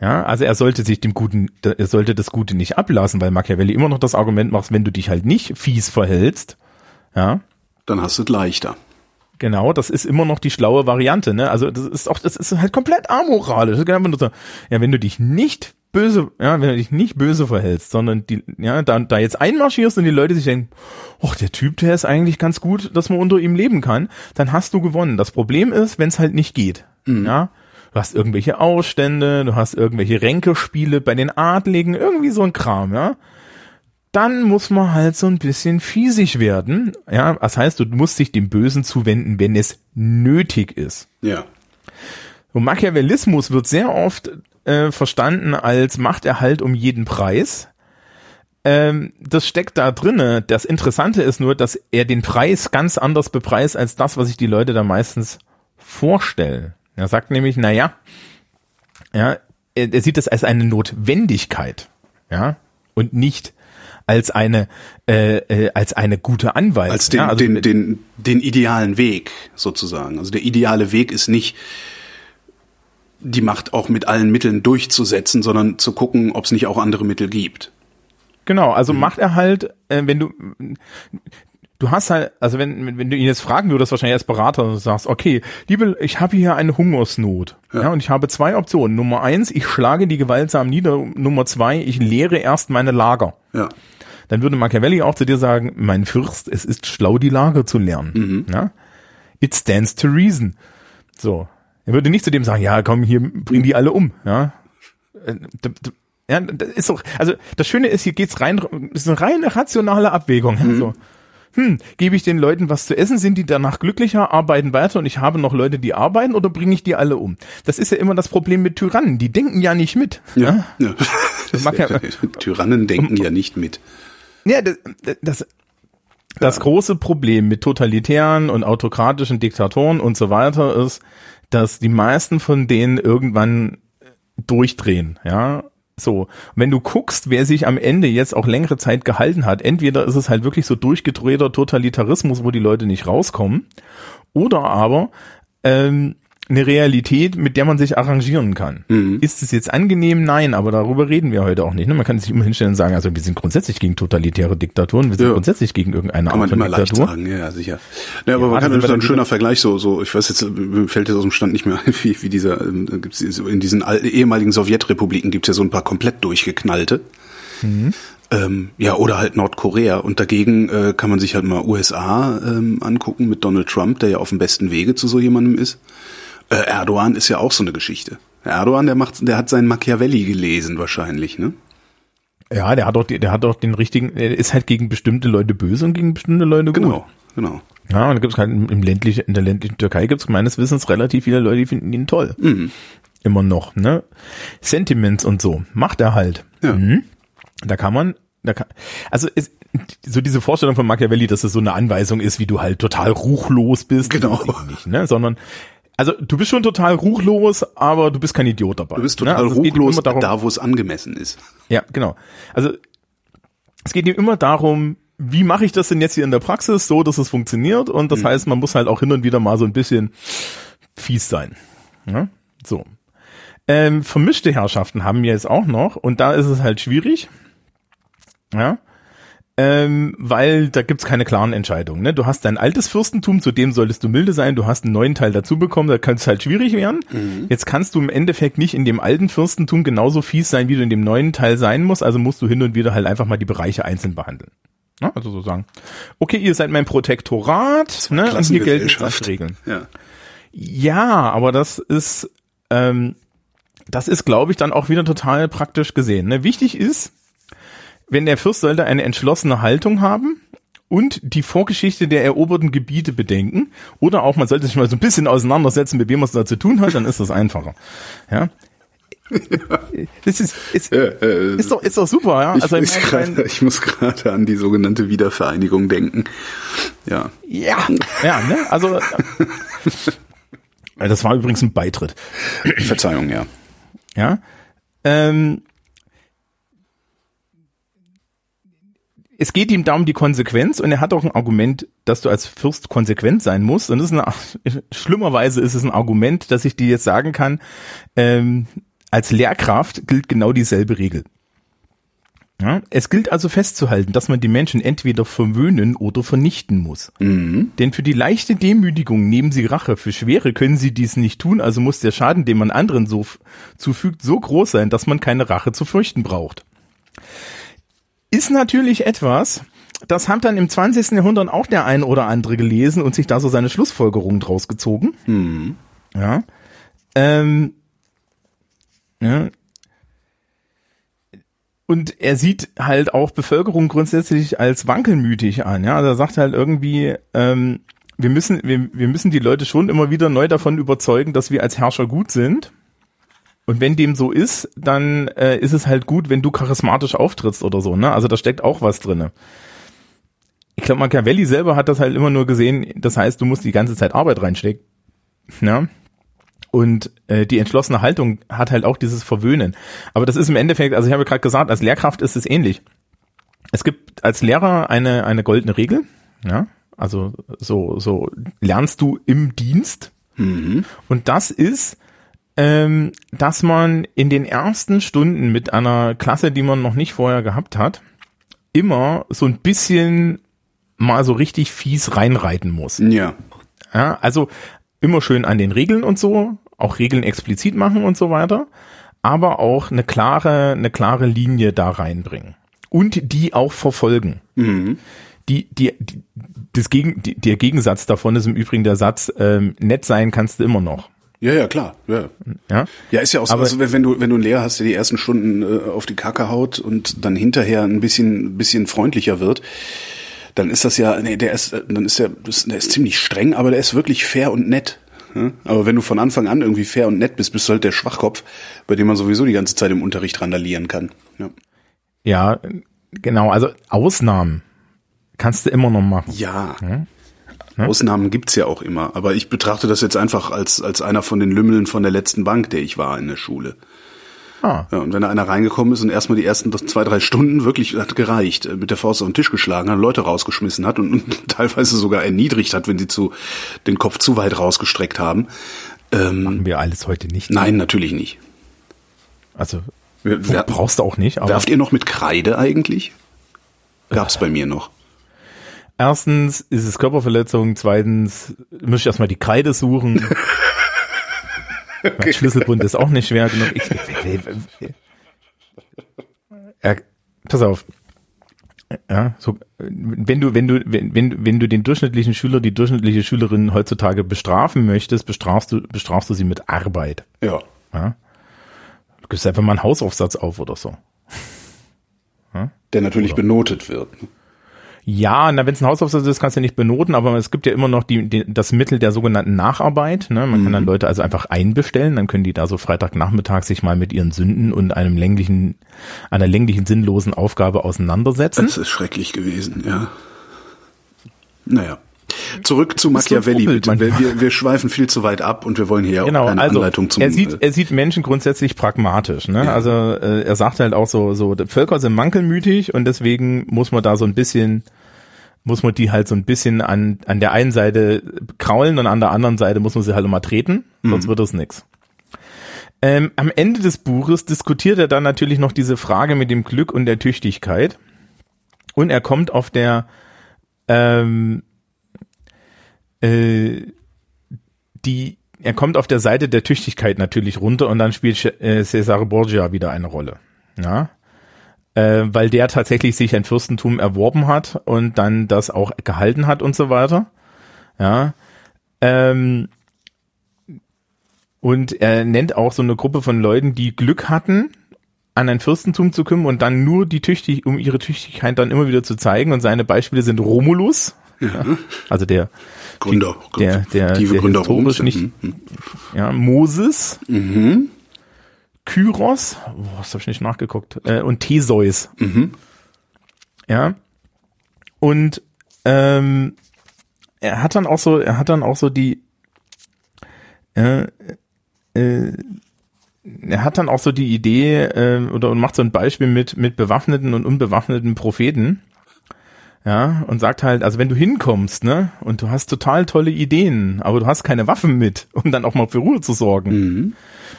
Ja, also er sollte sich dem Guten, er sollte das Gute nicht ablassen, weil Machiavelli immer noch das Argument macht, wenn du dich halt nicht fies verhältst, ja. Dann hast du es leichter. Genau, das ist immer noch die schlaue Variante, ne? Also das ist auch, das ist halt komplett amoralisch. Ja, wenn du dich nicht böse, ja, wenn du dich nicht böse verhältst, sondern die, ja, da, da jetzt einmarschierst und die Leute sich denken, ach, der Typ, der ist eigentlich ganz gut, dass man unter ihm leben kann, dann hast du gewonnen. Das Problem ist, wenn es halt nicht geht, mhm. ja. Du hast irgendwelche Ausstände, du hast irgendwelche Ränkespiele bei den Adligen, irgendwie so ein Kram, ja. Dann muss man halt so ein bisschen fiesig werden, ja. Das heißt, du musst dich dem Bösen zuwenden, wenn es nötig ist. Ja. Und Machiavellismus wird sehr oft äh, verstanden als Machterhalt um jeden Preis. Ähm, das steckt da drinne. Das Interessante ist nur, dass er den Preis ganz anders bepreist als das, was sich die Leute da meistens vorstellen. Er sagt nämlich, na ja, ja, er, er sieht das als eine Notwendigkeit, ja, und nicht als eine äh, äh, als eine gute Anweisung. Als den, ja, also, den, den, den idealen Weg sozusagen. Also der ideale Weg ist nicht die Macht auch mit allen Mitteln durchzusetzen, sondern zu gucken, ob es nicht auch andere Mittel gibt. Genau, also mhm. Machterhalt, äh, wenn du du hast halt, also wenn, wenn du ihn jetzt fragen würdest, wahrscheinlich als Berater, und sagst, okay, liebe, ich habe hier eine Hungersnot. Ja. ja. und ich habe zwei Optionen. Nummer eins, ich schlage die gewaltsam nieder. Nummer zwei, ich leere erst meine Lager. Ja. Dann würde Machiavelli auch zu dir sagen, mein Fürst, es ist schlau, die Lager zu lernen. Mhm. Ja? It stands to reason. So. Er würde nicht zu dem sagen, ja, komm, hier, bring die alle um, ja. Äh, ja, das ist doch, also das Schöne ist, hier geht's rein, ist eine reine rationale Abwägung. Mhm. So, hm, gebe ich den Leuten was zu essen, sind die danach glücklicher, arbeiten weiter und ich habe noch Leute, die arbeiten oder bringe ich die alle um? Das ist ja immer das Problem mit Tyrannen, die denken ja nicht mit. Ja, ja. ja Tyrannen denken ja nicht mit. Ja, das, das, das große Problem mit totalitären und autokratischen Diktatoren und so weiter ist, dass die meisten von denen irgendwann durchdrehen, ja. So, wenn du guckst, wer sich am Ende jetzt auch längere Zeit gehalten hat, entweder ist es halt wirklich so durchgedrehter Totalitarismus, wo die Leute nicht rauskommen, oder aber ähm, eine Realität, mit der man sich arrangieren kann. Mhm. Ist es jetzt angenehm? Nein, aber darüber reden wir heute auch nicht. Ne? Man kann sich immer hinstellen und sagen, also wir sind grundsätzlich gegen totalitäre Diktaturen, wir sind ja. grundsätzlich gegen irgendeine kann Art von Diktatur. Sagen, ja, sicher. Ja, aber ja, man kann das ist ein schöner Vergleich, so, so, ich weiß jetzt, mir fällt jetzt aus dem Stand nicht mehr, wie, wie dieser, ähm, gibt's in diesen ehemaligen Sowjetrepubliken gibt's ja so ein paar komplett durchgeknallte. Mhm. Ähm, ja, oder halt Nordkorea. Und dagegen äh, kann man sich halt mal USA ähm, angucken mit Donald Trump, der ja auf dem besten Wege zu so jemandem ist. Äh, Erdogan ist ja auch so eine Geschichte. Erdogan, der macht, der hat seinen Machiavelli gelesen wahrscheinlich, ne? Ja, der hat doch, der hat doch den richtigen, er ist halt gegen bestimmte Leute böse und gegen bestimmte Leute gut. Genau, genau. Ja, und da gibt's halt im ländlichen, in der ländlichen Türkei gibt's meines Wissens relativ viele Leute, die finden ihn toll. Mhm. Immer noch, ne? Sentiments und so. Macht er halt. Ja. Mhm. Da kann man, da kann, also es, so diese Vorstellung von Machiavelli, dass es so eine Anweisung ist, wie du halt total ruchlos bist. Genau. Nicht, ne? Sondern also du bist schon total ruchlos, aber du bist kein Idiot dabei. Du bist ne? total ne? also ruchlos darum, da, wo es angemessen ist. Ja, genau. Also es geht ihm immer darum, wie mache ich das denn jetzt hier in der Praxis, so dass es funktioniert. Und das mhm. heißt, man muss halt auch hin und wieder mal so ein bisschen fies sein. Ja? So. Ähm, vermischte Herrschaften haben wir jetzt auch noch und da ist es halt schwierig. Ja ähm, weil da gibt's keine klaren Entscheidungen. Ne? Du hast dein altes Fürstentum, zu dem solltest du milde sein, du hast einen neuen Teil dazu bekommen, da kann es halt schwierig werden. Mhm. Jetzt kannst du im Endeffekt nicht in dem alten Fürstentum genauso fies sein, wie du in dem neuen Teil sein musst, also musst du hin und wieder halt einfach mal die Bereiche einzeln behandeln. Ja, also so sagen, okay, ihr seid mein Protektorat, ne, und hier gelten Regeln. Ja. ja, aber das ist, ähm, das ist, glaube ich, dann auch wieder total praktisch gesehen. Ne? Wichtig ist, wenn der Fürst sollte eine entschlossene Haltung haben und die Vorgeschichte der eroberten Gebiete bedenken oder auch man sollte sich mal so ein bisschen auseinandersetzen, mit wem man es da zu tun hat, dann ist das einfacher. Ja. Das ist, ist, ja, äh, ist, doch, ist doch super, ja. Also ich, ich, grade, ich muss gerade an die sogenannte Wiedervereinigung denken. Ja. Ja, ja, ne? Also das war übrigens ein Beitritt. Verzeihung, ja. Ja. Ähm, es geht ihm da um die Konsequenz und er hat auch ein Argument, dass du als Fürst konsequent sein musst. Und das ist eine, schlimmerweise ist es ein Argument, dass ich dir jetzt sagen kann, ähm, als Lehrkraft gilt genau dieselbe Regel. Ja, es gilt also festzuhalten, dass man die Menschen entweder verwöhnen oder vernichten muss. Mhm. Denn für die leichte Demütigung nehmen sie Rache, für schwere können sie dies nicht tun, also muss der Schaden, den man anderen so zufügt, so groß sein, dass man keine Rache zu fürchten braucht. Ist natürlich etwas, das hat dann im 20. Jahrhundert auch der ein oder andere gelesen und sich da so seine Schlussfolgerungen draus gezogen. Mhm. Ja. Ähm, ja. Und er sieht halt auch Bevölkerung grundsätzlich als wankelmütig an. Ja, also er sagt halt irgendwie, ähm, wir müssen, wir, wir müssen die Leute schon immer wieder neu davon überzeugen, dass wir als Herrscher gut sind. Und wenn dem so ist, dann äh, ist es halt gut, wenn du charismatisch auftrittst oder so. Ne? Also da steckt auch was drinne. Ich glaube, Machiavelli selber hat das halt immer nur gesehen. Das heißt, du musst die ganze Zeit Arbeit reinstecken. Ja? Und äh, die entschlossene Haltung hat halt auch dieses Verwöhnen. Aber das ist im Endeffekt, also ich habe gerade gesagt, als Lehrkraft ist es ähnlich. Es gibt als Lehrer eine, eine goldene Regel, ja, also so, so lernst du im Dienst. Mhm. Und das ist, ähm, dass man in den ersten Stunden mit einer Klasse, die man noch nicht vorher gehabt hat, immer so ein bisschen mal so richtig fies reinreiten muss. Ja. Ja, also immer schön an den Regeln und so, auch Regeln explizit machen und so weiter, aber auch eine klare, eine klare Linie da reinbringen und die auch verfolgen. Mhm. Die, die, die, das Gegen, die, der Gegensatz davon ist im Übrigen der Satz, ähm, nett sein kannst du immer noch. Ja, ja, klar. Ja, ja? ja ist ja auch so, also wenn du, wenn du einen Lehrer hast, der die ersten Stunden äh, auf die Kacke haut und dann hinterher ein bisschen, bisschen freundlicher wird, dann ist das ja, nee, der ist, dann ist der, der ist ziemlich streng, aber der ist wirklich fair und nett. Aber wenn du von Anfang an irgendwie fair und nett bist, bist du halt der Schwachkopf, bei dem man sowieso die ganze Zeit im Unterricht randalieren kann. Ja, ja genau. Also Ausnahmen kannst du immer noch machen. Ja. ja? Ausnahmen gibt's ja auch immer. Aber ich betrachte das jetzt einfach als, als einer von den Lümmeln von der letzten Bank, der ich war in der Schule. Ah. Ja, und wenn da einer reingekommen ist und erstmal die ersten zwei, drei Stunden wirklich hat gereicht, äh, mit der Faust auf den Tisch geschlagen hat, Leute rausgeschmissen hat und, und teilweise sogar erniedrigt hat, wenn sie zu den Kopf zu weit rausgestreckt haben. Ähm, Machen wir alles heute nicht. Nein, natürlich nicht. Also wer, brauchst du auch nicht. Aber werft ihr noch mit Kreide eigentlich? Gab's bei mir noch. Erstens ist es Körperverletzung, zweitens muss ich erstmal die Kreide suchen. Okay. Schlüsselbund ist auch nicht schwer genug. Ich, ja, pass auf. Ja, so, wenn du, wenn du, wenn, wenn, wenn du den durchschnittlichen Schüler, die durchschnittliche Schülerin heutzutage bestrafen möchtest, bestrafst du, bestrafst du sie mit Arbeit. Ja. ja? Du gibst einfach mal einen Hausaufsatz auf oder so. Ja? Der natürlich oder? benotet wird. Ja, na, wenn es ein Hausaufsatz ist, kannst du nicht benoten, aber es gibt ja immer noch die, die das Mittel der sogenannten Nacharbeit. Ne? Man mhm. kann dann mhm. Leute also einfach einbestellen, dann können die da so Freitagnachmittag sich mal mit ihren Sünden und einem länglichen, einer länglichen sinnlosen Aufgabe auseinandersetzen. Das ist schrecklich gewesen, ja. Naja. Zurück zu Machiavelli, bitte. Wir, wir, schweifen viel zu weit ab und wir wollen hier genau, auch eine also, Anleitung zum... Er sieht, er sieht Menschen grundsätzlich pragmatisch. Ne? Ja. Also äh, er sagt halt auch so, so Völker sind mankelmütig und deswegen muss man da so ein bisschen muss man die halt so ein bisschen an, an der einen Seite kraulen und an der anderen Seite muss man sie halt immer treten, sonst mhm. wird das nix. Ähm, am Ende des Buches diskutiert er dann natürlich noch diese Frage mit dem Glück und der Tüchtigkeit. Und er kommt auf der ähm, äh, die er kommt auf der Seite der Tüchtigkeit natürlich runter und dann spielt äh, Cesare Borgia wieder eine Rolle. Ja? Äh, weil der tatsächlich sich ein Fürstentum erworben hat und dann das auch gehalten hat und so weiter. Ja. Ähm, und er nennt auch so eine Gruppe von Leuten, die Glück hatten, an ein Fürstentum zu kommen und dann nur die Tüchtig, um ihre Tüchtigkeit dann immer wieder zu zeigen. Und seine Beispiele sind Romulus, ja. also der Gründer, der, der, der, der Gründer historisch nicht, mhm. ja, Moses, mhm. Kyros, oh, das habe ich nicht nachgeguckt, äh, und Theseus. Mhm. Ja. Und ähm, er hat dann auch so, er hat dann auch so die, äh, äh, er hat dann auch so die Idee äh, oder und macht so ein Beispiel mit mit bewaffneten und unbewaffneten Propheten Ja, und sagt halt, also wenn du hinkommst, ne, und du hast total tolle Ideen, aber du hast keine Waffen mit, um dann auch mal für Ruhe zu sorgen, Mhm.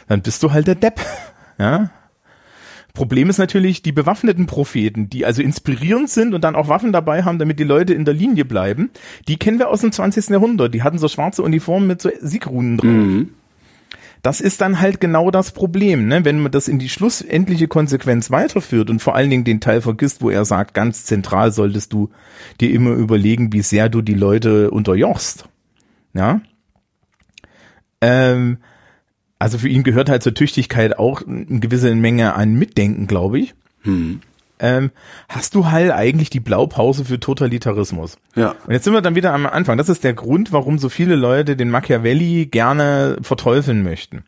dann bist du halt der Depp. Ja. Problem ist natürlich die bewaffneten Propheten, die also inspirierend sind und dann auch Waffen dabei haben, damit die Leute in der Linie bleiben. Die kennen wir aus dem 20. Jahrhundert. Die hatten so schwarze Uniformen mit so Siegrunen drauf. Das ist dann halt genau das Problem, ne? wenn man das in die schlussendliche Konsequenz weiterführt und vor allen Dingen den Teil vergisst, wo er sagt, ganz zentral solltest du dir immer überlegen, wie sehr du die Leute unterjochst. Ja. Ähm, also für ihn gehört halt zur Tüchtigkeit auch eine gewisse Menge an Mitdenken, glaube ich. Ähm, hast du halt eigentlich die Blaupause für Totalitarismus? Ja. Und jetzt sind wir dann wieder am Anfang. Das ist der Grund, warum so viele Leute den Machiavelli gerne verteufeln möchten.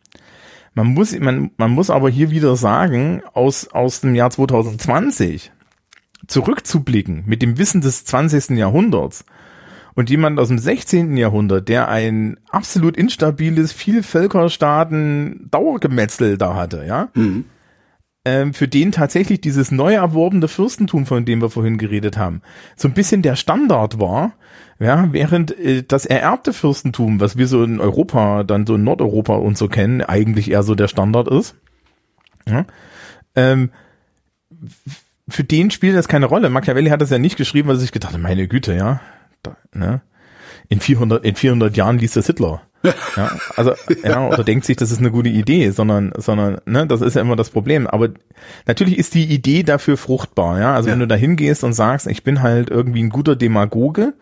Man muss, man, man muss aber hier wieder sagen, aus, aus dem Jahr 2020 zurückzublicken mit dem Wissen des 20. Jahrhunderts und jemand aus dem 16. Jahrhundert, der ein absolut instabiles, viel Völkerstaaten Dauergemetzel da hatte, ja, ähm, für den tatsächlich dieses neu erworbene Fürstentum, von dem wir vorhin geredet haben, so ein bisschen der Standard war, ja, während äh, das ererbte Fürstentum, was wir so in Europa, dann so in Nordeuropa und so kennen, eigentlich eher so der Standard ist. Ja, ähm, für den spielt das keine Rolle. Machiavelli hat das ja nicht geschrieben, weil er sich gedacht hat, meine Güte, ja, da, ne? in 400, in 400 Jahren liest das Hitler. Ja, also, ja, oder denkt sich, das ist eine gute Idee, sondern, sondern, ne, das ist ja immer das Problem. Aber natürlich ist die Idee dafür fruchtbar, ja. Also Ja. wenn du da hingehst und sagst, ich bin halt irgendwie ein guter Demagoge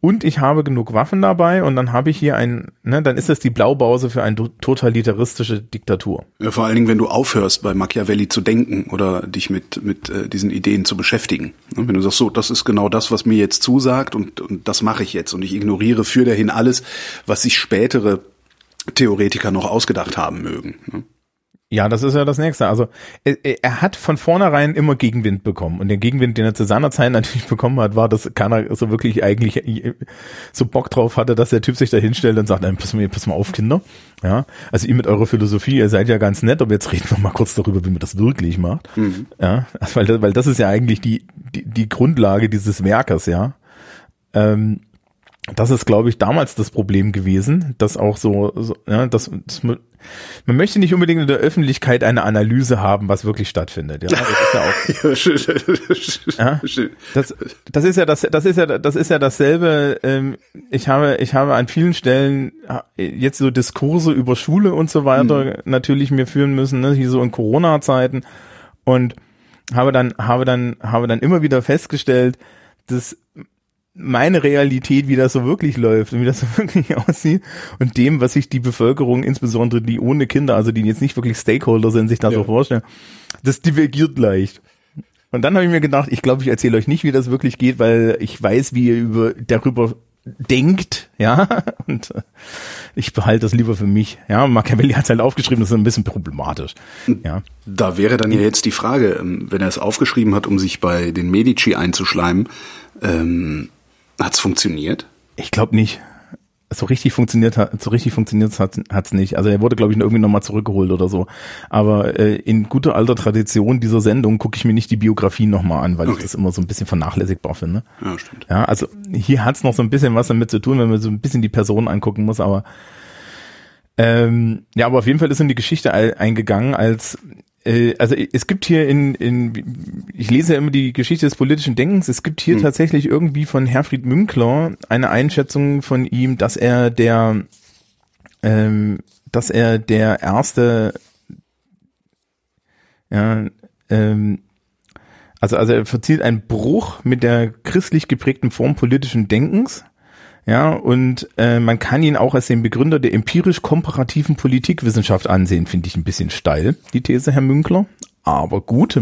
und ich habe genug Waffen dabei und dann habe ich hier ein, ne, dann ist das die Blaupause für eine totalitaristische Diktatur. Ja, vor allen Dingen, wenn du aufhörst, bei Machiavelli zu denken oder dich mit, mit äh, diesen Ideen zu beschäftigen. Ne, Wenn du sagst, so, das ist genau das, was mir jetzt zusagt und, und das mache ich jetzt und ich ignoriere für dahin alles, was sich spätere Theoretiker noch ausgedacht haben mögen. ne? Ja, das ist ja das nächste. Also er, er hat von vornherein immer Gegenwind bekommen. Und der Gegenwind, den er zu seiner Zeit natürlich bekommen hat, war, dass keiner so wirklich eigentlich so Bock drauf hatte, dass der Typ sich da hinstellt und sagt, pass mal, pass mal auf, Kinder. Ja, also ihr mit eurer Philosophie, ihr seid ja ganz nett, aber jetzt reden wir mal kurz darüber, wie man das wirklich macht. Ja, also, weil, das- weil das ist ja eigentlich die, die, die Grundlage dieses Werkes, ja. Ähm, das ist, glaube ich, damals das Problem gewesen, dass auch so, so ja, dass, dass man, man möchte nicht unbedingt in der Öffentlichkeit eine Analyse haben, was wirklich stattfindet. Ja, das ist ja auch, Ja, das, das ist ja das, das ist ja, das ist ja dasselbe. Ähm, ich habe, ich habe an vielen Stellen jetzt so Diskurse über Schule und so weiter natürlich mir führen müssen, ne, hier so in Corona-Zeiten und habe dann, habe dann, habe dann immer wieder festgestellt, dass meine Realität, wie das so wirklich läuft und wie das so wirklich aussieht und dem, was sich die Bevölkerung, insbesondere die ohne Kinder, also die jetzt nicht wirklich Stakeholder sind, sich da so Ja. vorstellen, das divergiert leicht. Und dann habe ich mir gedacht, ich glaube, ich erzähle euch nicht, wie das wirklich geht, weil ich weiß, wie ihr über darüber denkt, ja, und äh, ich behalte das lieber für mich. Ja, Machiavelli hat es halt aufgeschrieben, das ist ein bisschen problematisch. Ja. Da wäre dann ja jetzt die Frage, ähm, wenn er es aufgeschrieben hat, um sich bei den Medici einzuschleimen, ähm, hat es funktioniert? Ich glaube nicht. So richtig funktioniert hat, so richtig funktioniert hat hat's nicht. Also er wurde, glaube ich, irgendwie nochmal zurückgeholt oder so. Aber äh, in guter alter Tradition dieser Sendung gucke ich mir nicht die Biografie nochmal an, weil ich Okay. das immer so ein bisschen vernachlässigbar finde. Ja, stimmt. Ja, also hier hat's noch so ein bisschen was damit zu tun, wenn man so ein bisschen die Person angucken muss, aber ähm, ja, aber auf jeden Fall ist in die Geschichte ei- eingegangen als also es gibt hier in, in ich lese ja immer die Geschichte des politischen Denkens, es gibt hier tatsächlich irgendwie von Herfried Münkler eine Einschätzung von ihm, dass er der ähm, dass er der erste ja, ähm, also, also er verzielt einen Bruch mit der christlich geprägten Form politischen Denkens. Ja, und äh, man kann ihn auch als den Begründer der empirisch-komparativen Politikwissenschaft ansehen, finde ich ein bisschen steil, die These, Herr Münkler. Aber gut.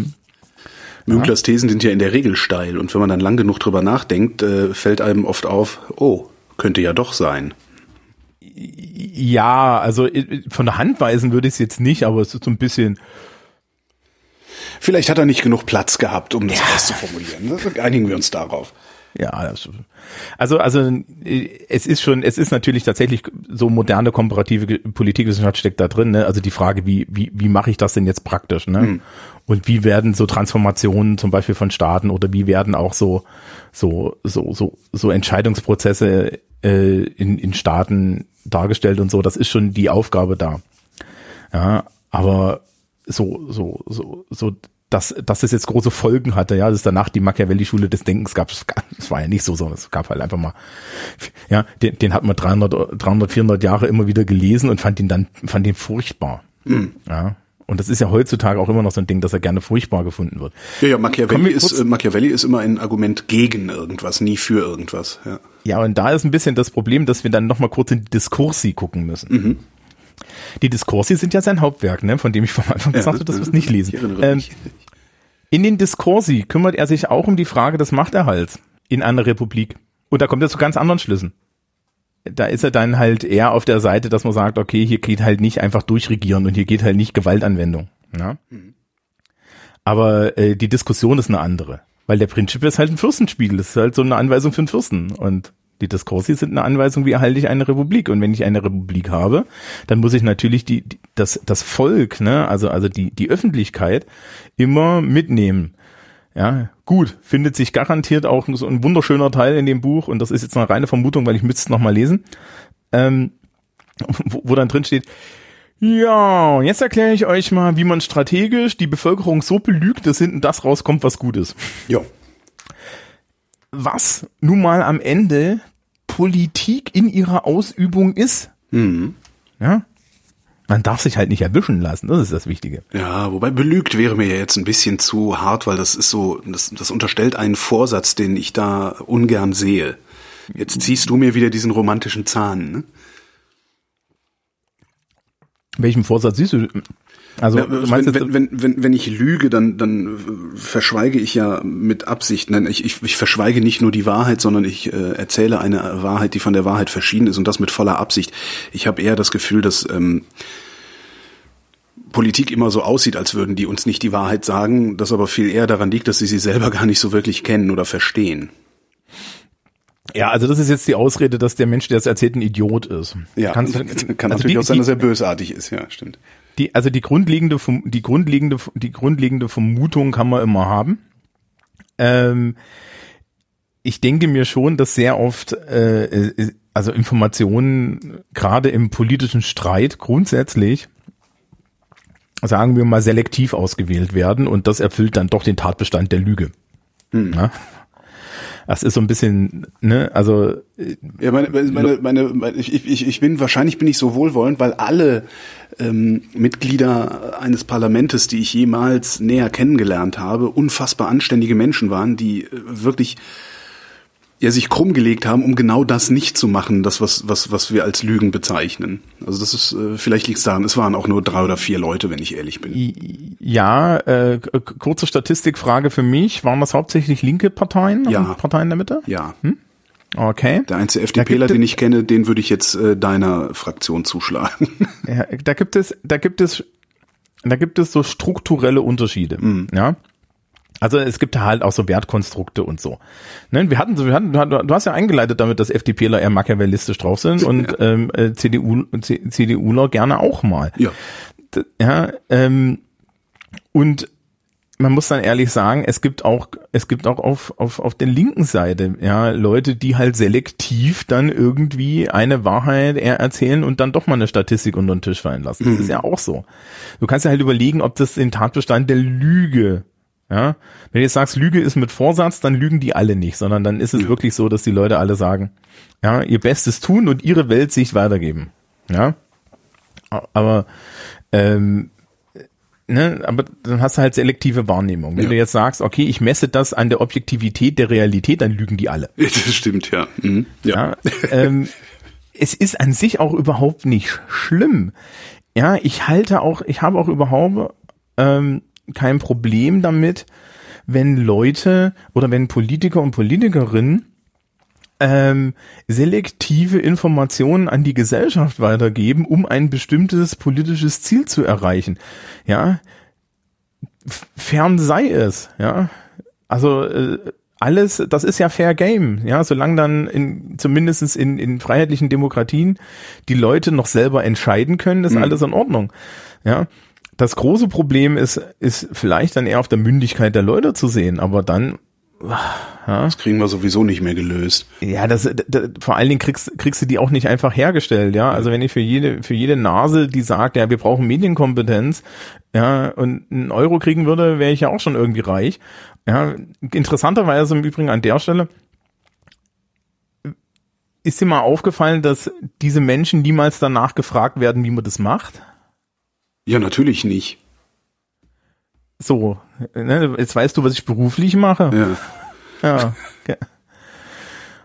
Münklers Thesen sind ja in der Regel steil und wenn man dann lang genug drüber nachdenkt, äh, fällt einem oft auf, oh, könnte ja doch sein. Ja, also äh, von der Hand weisen würde ich es jetzt nicht, aber es ist so ein bisschen, Vielleicht hat er nicht genug Platz gehabt, um das auszuformulieren. Das- Einigen wir uns darauf. Ja, das, also also es ist schon, es ist natürlich tatsächlich so moderne komparative Politikwissenschaft steckt da drin. Ne? Also die Frage, wie wie wie mache ich das denn jetzt praktisch? Ne? Hm. Und wie werden so Transformationen zum Beispiel von Staaten oder wie werden auch so so so so so Entscheidungsprozesse äh, in in Staaten dargestellt und so? Das ist schon die Aufgabe da. Ja, aber so so so so dass, dass es jetzt große Folgen hatte, ja, das ist danach die Machiavelli-Schule des Denkens gab, es war ja nicht so, sondern es gab halt einfach mal, ja, den, den hat man 300, 300, 400 Jahre immer wieder gelesen und fand ihn dann, fand ihn furchtbar, mhm. ja. Und das ist ja heutzutage auch immer noch so ein Ding, dass er gerne furchtbar gefunden wird. Ja, ja, Machiavelli ist, äh, Machiavelli ist immer ein Argument gegen irgendwas, nie für irgendwas, ja. Ja, und da ist ein bisschen das Problem, dass wir dann nochmal kurz in die Diskursi gucken müssen. Mhm. Die Diskursi sind ja sein Hauptwerk, ne, von dem ich vom Anfang gesagt habe, dass wir es nicht lesen. Ähm, in den Diskursi kümmert er sich auch um die Frage des Machterhalts in einer Republik. Und da kommt er zu ganz anderen Schlüssen. Da ist er dann halt eher auf der Seite, dass man sagt, okay, hier geht halt nicht einfach durchregieren und hier geht halt nicht Gewaltanwendung. Ja? Mhm. Aber äh, die Diskussion ist eine andere. Weil der Prinzip ist halt ein Fürstenspiegel. Das ist halt so eine Anweisung für einen Fürsten. Und die Diskursi sind eine Anweisung, wie erhalte ich eine Republik. Und wenn ich eine Republik habe, dann muss ich natürlich die, die das, das Volk, ne, also, also die, die Öffentlichkeit immer mitnehmen. Ja, gut, findet sich garantiert auch so ein wunderschöner Teil in dem Buch, und das ist jetzt eine reine Vermutung, weil ich müsste es nochmal lesen, ähm, wo, wo dann drin steht, ja, jetzt erkläre ich euch mal, wie man strategisch die Bevölkerung so belügt, dass hinten das rauskommt, was gut ist. Ja was nun mal am Ende Politik in ihrer Ausübung ist. Mhm. Ja. Man darf sich halt nicht erwischen lassen, das ist das Wichtige. Ja, wobei belügt wäre mir ja jetzt ein bisschen zu hart, weil das ist so, das, das unterstellt einen Vorsatz, den ich da ungern sehe. Jetzt ziehst du mir wieder diesen romantischen Zahn, ne? Welchen Vorsatz siehst du? Also, ja, wenn, wenn, wenn, wenn, wenn ich lüge, dann, dann verschweige ich ja mit Absicht. Nein, ich, ich, ich verschweige nicht nur die Wahrheit, sondern ich äh, erzähle eine Wahrheit, die von der Wahrheit verschieden ist und das mit voller Absicht. Ich habe eher das Gefühl, dass ähm, Politik immer so aussieht, als würden die uns nicht die Wahrheit sagen, das aber viel eher daran liegt, dass sie sie selber gar nicht so wirklich kennen oder verstehen. Ja, also das ist jetzt die Ausrede, dass der Mensch, der es erzählt, ein Idiot ist. Ja, Kannst, kann also natürlich die, auch sein, dass er bösartig ist, ja, stimmt die, also die grundlegende, die grundlegende, die grundlegende Vermutung kann man immer haben. Ähm, ich denke mir schon, dass sehr oft, äh, äh, also Informationen gerade im politischen Streit grundsätzlich, sagen wir mal, selektiv ausgewählt werden und das erfüllt dann doch den Tatbestand der Lüge. Hm. Das ist so ein bisschen, ne, also. Ja, meine, meine, meine, meine ich, ich, ich bin, wahrscheinlich bin ich so wohlwollend, weil alle ähm, Mitglieder eines Parlamentes, die ich jemals näher kennengelernt habe, unfassbar anständige Menschen waren, die äh, wirklich ja sich krumm gelegt haben, um genau das nicht zu machen, das was was was wir als Lügen bezeichnen. Also das ist äh, vielleicht liegt es daran, es waren auch nur drei oder vier Leute, wenn ich ehrlich bin. Ja, äh, kurze Statistikfrage für mich: Waren das hauptsächlich linke Parteien? Ja. Parteien der Mitte? Ja. Hm? Okay. Der einzige FDPler, den ich kenne, den würde ich jetzt äh, deiner Fraktion zuschlagen. Ja, da gibt es, da gibt es, da gibt es so strukturelle Unterschiede. Mhm. Ja. Also es gibt halt auch so Wertkonstrukte und so. Ne, wir hatten wir hatten, du hast ja eingeleitet damit, dass FDPler eher machiavellistisch drauf sind und ja. ähm, äh, CDU, CDUler gerne auch mal. Ja. Ja, ähm, und man muss dann ehrlich sagen, es gibt auch, es gibt auch auf, auf, auf der linken Seite, ja, Leute, die halt selektiv dann irgendwie eine Wahrheit erzählen und dann doch mal eine Statistik unter den Tisch fallen lassen. Das mhm. ist ja auch so. Du kannst ja halt überlegen, ob das den Tatbestand der Lüge ja, wenn du jetzt sagst, Lüge ist mit Vorsatz, dann lügen die alle nicht, sondern dann ist es ja. wirklich so, dass die Leute alle sagen, ja, ihr Bestes tun und ihre Weltsicht weitergeben. Ja, aber ähm, ne, aber dann hast du halt selektive Wahrnehmung. Wenn ja. du jetzt sagst, okay, ich messe das an der Objektivität der Realität, dann lügen die alle. Das stimmt, ja. Mhm. Ja. ja ähm, es ist an sich auch überhaupt nicht schlimm. Ja, ich halte auch, ich habe auch überhaupt ähm, kein Problem damit, wenn Leute oder wenn Politiker und Politikerinnen ähm, selektive Informationen an die Gesellschaft weitergeben, um ein bestimmtes politisches Ziel zu erreichen. Ja, fern sei es. Ja, also äh, alles, das ist ja Fair Game, ja, solange dann in, zumindest in, in freiheitlichen Demokratien die Leute noch selber entscheiden können, ist Mhm. alles in Ordnung. Ja. Das große Problem ist, ist vielleicht dann eher auf der Mündigkeit der Leute zu sehen, aber dann, Das kriegen wir sowieso nicht mehr gelöst. ja, das, das vor allen Dingen kriegst, kriegst du die auch nicht einfach hergestellt, ja. Also wenn ich für jede, für jede Nase, die sagt, ja, wir brauchen Medienkompetenz, ja, und einen Euro kriegen würde, wäre ich ja auch schon irgendwie reich. Ja, interessanterweise im Übrigen an der Stelle, ist dir mal aufgefallen, dass diese Menschen niemals danach gefragt werden, wie man das macht? Ja, natürlich nicht. So, ne, jetzt weißt du, was ich beruflich mache. Ja. Ja. okay.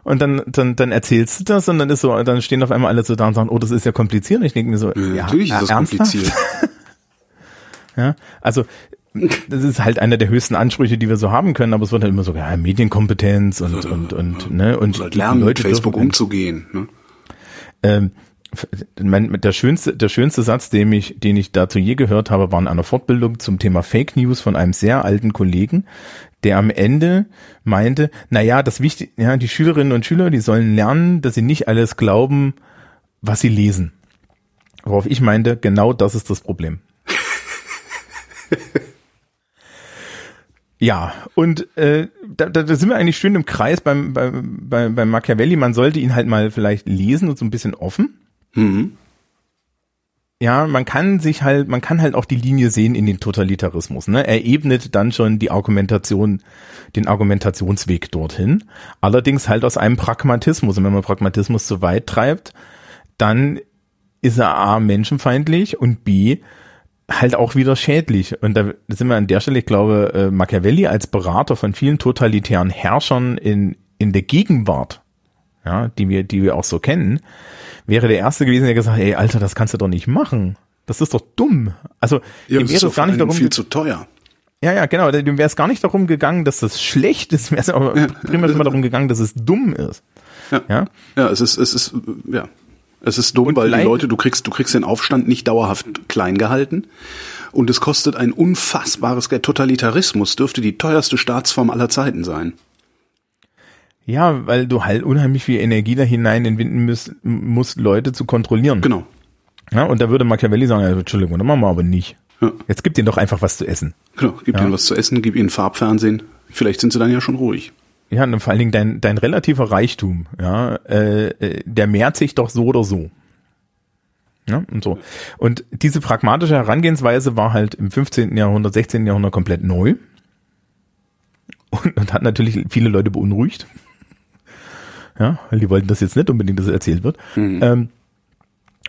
Und dann, dann, dann erzählst du das und dann ist so, dann stehen auf einmal alle so da und sagen, oh, das ist ja kompliziert. Und ich denke mir so, Ja, ja, natürlich ist das ernsthaft? kompliziert. Ja, also das ist halt einer der höchsten Ansprüche, die wir so haben können, aber es wird halt immer so, ja, Medienkompetenz und und und ne und halt lernen, mit Leute Facebook dürfen, umzugehen. Ne? ähm, mein, der schönste der schönste Satz, den ich den ich dazu je gehört habe, war in einer Fortbildung zum Thema Fake News von einem sehr alten Kollegen, der am Ende meinte, na ja, das wichtig, ja, die Schülerinnen und Schüler, die sollen lernen, dass sie nicht alles glauben, was sie lesen. Worauf ich meinte, genau das ist das Problem. Ja, und äh, da, da, da sind wir eigentlich schön im Kreis beim, beim, beim, beim Machiavelli. Man sollte ihn halt mal vielleicht lesen und so ein bisschen offen. Mhm. Ja, man kann sich halt, man kann halt auch die Linie sehen in den Totalitarismus. Ne? Er ebnet dann schon die Argumentation, den Argumentationsweg dorthin. Allerdings halt aus einem Pragmatismus. Und wenn man Pragmatismus zu weit treibt, dann ist er A, menschenfeindlich und B, halt auch wieder schädlich. Und da sind wir an der Stelle, ich glaube, äh, Machiavelli als Berater von vielen totalitären Herrschern in, in der Gegenwart, ja, die wir, die wir auch so kennen, wäre der Erste gewesen, der gesagt hat, ey, Alter, das kannst du doch nicht machen. Das ist doch dumm. Also, Ja, dem das wäre es gar nicht darum, viel zu teuer. ja, ja, genau, dem wäre es gar nicht darum gegangen, dass das schlecht ist, wäre es aber primär immer darum gegangen, dass es dumm ist. Ja. Ja. Ja, es ist, es ist, ja. Es ist dumm, Und weil die Leute, du kriegst, du kriegst den Aufstand nicht dauerhaft klein gehalten. Und es kostet ein unfassbares Geld. Totalitarismus dürfte die teuerste Staatsform aller Zeiten sein. Ja, weil du halt unheimlich viel Energie da hinein entwinden musst, musst Leute zu kontrollieren. Genau. Ja, und da würde Machiavelli sagen, ja, Entschuldigung, das machen wir aber nicht. Ja. Jetzt gib denen doch einfach was zu essen. Genau. Gib ihnen was zu essen, gib ihnen Farbfernsehen. Vielleicht sind sie dann ja schon ruhig. Ja, und vor allen Dingen dein, dein relativer Reichtum, ja, äh, äh, der mehrt sich doch so oder so. Ja, und so. Und diese pragmatische Herangehensweise war halt im 15. Jahrhundert, 16. Jahrhundert komplett neu. Und, und hat natürlich viele Leute beunruhigt. Ja, weil die wollten das jetzt nicht unbedingt, dass es erzählt wird. Ähm,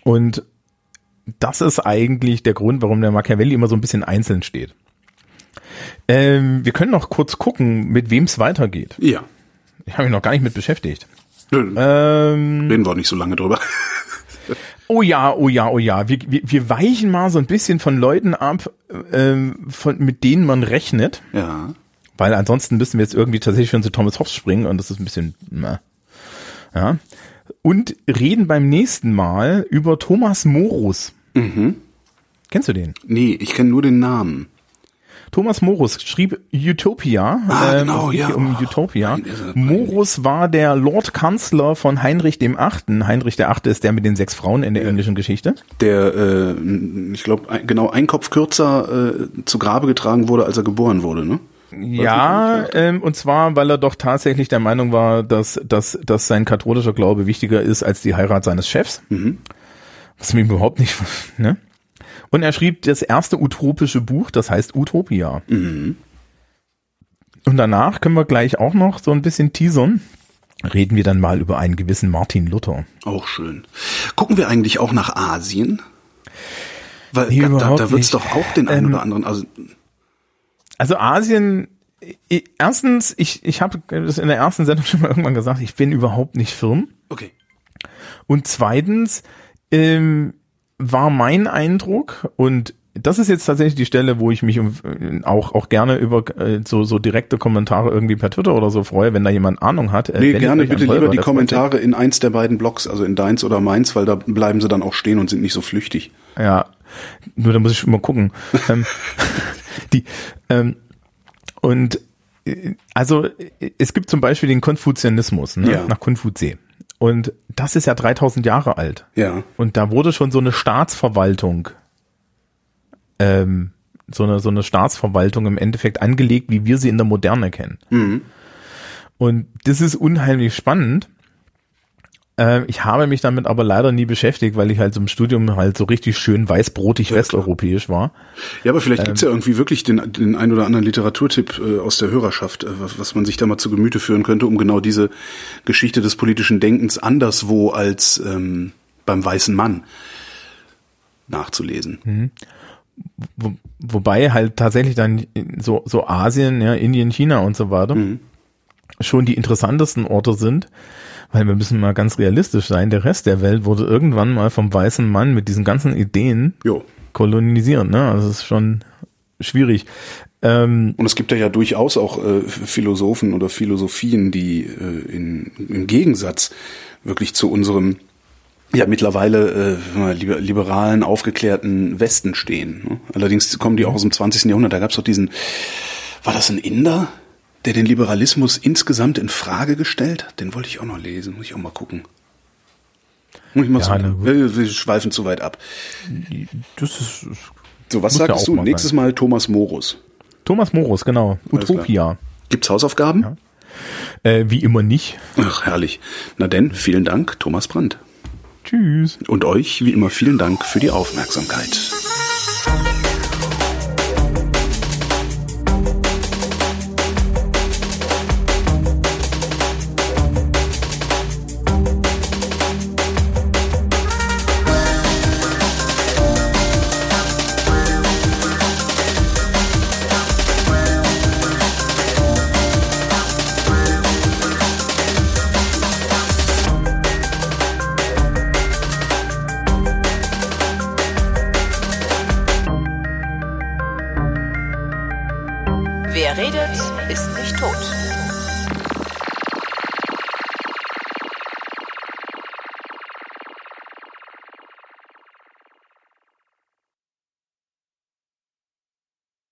und das ist eigentlich der Grund, warum der Machiavelli immer so ein bisschen einzeln steht. Ähm, wir können noch kurz gucken, mit wem es weitergeht. Ja. Ich habe mich noch gar nicht mit beschäftigt. Nö, Ähm, Reden wir auch nicht so lange drüber. oh ja, oh ja, oh ja. Wir, wir, wir weichen mal so ein bisschen von Leuten ab, ähm, von, mit denen man rechnet, Ja. weil ansonsten müssen wir jetzt irgendwie tatsächlich schon zu Thomas Hobbes springen und das ist ein bisschen, na, ja. Und reden beim nächsten Mal über Thomas Morus. Mhm. Kennst du den? Nee, ich kenne nur den Namen. Thomas Morus schrieb Utopia. Ah, ähm, genau, geht ja. Um Oh, Utopia. ja peinlich. Morus war der Lord Kanzler von Heinrich dem Achten. Heinrich der Achte ist der mit den sechs Frauen in der englischen Geschichte. Der, äh, ich glaube, genau ein Kopf kürzer äh, zu Grabe getragen wurde, als er geboren wurde, ne? Ja, ähm, und zwar, weil er doch tatsächlich der Meinung war, dass, dass, dass sein katholischer Glaube wichtiger ist als die Heirat seines Chefs. Was mir überhaupt nicht, ne? Und er schrieb das erste utopische Buch, das heißt Utopia. Und danach können wir gleich auch noch so ein bisschen teasern. Reden wir dann mal über einen gewissen Martin Luther. Auch schön. Gucken wir eigentlich auch nach Asien? Weil Nee, da, da, da wird's nicht. doch auch den einen Ähm, oder anderen. Also Also Asien, i- erstens, ich, ich habe das in der ersten Sendung schon mal irgendwann gesagt, ich bin überhaupt nicht firm. okay. Und zweitens ähm, war mein Eindruck, und das ist jetzt tatsächlich die Stelle, wo ich mich auch, auch gerne über äh, so, so direkte Kommentare irgendwie per Twitter oder so freue, wenn da jemand Ahnung hat. Äh, Nee, gerne bitte lieber die Kommentare in eins der beiden Blogs, also in deins oder meins, weil da bleiben sie dann auch stehen und sind nicht so flüchtig. Ja, nur da muss ich schon mal gucken. ähm, die, ähm, und also es gibt zum Beispiel den Konfuzianismus, ne? Ja. nach Konfutse. Und das ist ja 3000 Jahre alt. Ja. Und da wurde schon so eine Staatsverwaltung, ähm, so eine, so eine Staatsverwaltung im Endeffekt angelegt, wie wir sie in der Moderne kennen. Und das ist unheimlich spannend. Äh, ich habe mich damit aber leider nie beschäftigt, weil ich halt so im Studium halt so richtig schön weißbrotig westeuropäisch war. Ja, aber vielleicht gibt's ja irgendwie wirklich den, den ein oder anderen Literaturtipp äh, aus der Hörerschaft, äh, was, was man sich da mal zu Gemüte führen könnte, um genau diese Geschichte des politischen Denkens anderswo als ähm, beim weißen Mann nachzulesen. Wo, wobei halt tatsächlich dann so, so Asien, ja, Indien, China und so weiter schon die interessantesten Orte sind, weil wir müssen mal ganz realistisch sein, der Rest der Welt wurde irgendwann mal vom weißen Mann mit diesen ganzen Ideen Jo. kolonisiert, ne? Also es ist schon schwierig. Ähm, Und es gibt da ja durchaus auch äh, Philosophen oder Philosophien, die äh, in, im Gegensatz wirklich zu unserem ja mittlerweile äh, liberalen, aufgeklärten Westen stehen. Ne? Allerdings kommen die auch aus dem 20. Jahrhundert. Da gab es doch diesen, war das ein Inder, der den Liberalismus insgesamt in Frage gestellt hat? Den wollte ich auch noch lesen, muss ich auch mal gucken. Muss ich mal Ja, so, wir, wir schweifen zu weit ab. das ist So, was ja sagst du? mal Nächstes. Mal Thomas Morus. Thomas Morus, genau. Alles klar. Utopia. Gibt's Hausaufgaben? Äh, wie immer nicht. Ach, herrlich. Na denn, vielen Dank, Thomas Brandt. Tschüss. Und euch, wie immer, vielen Dank für die Aufmerksamkeit.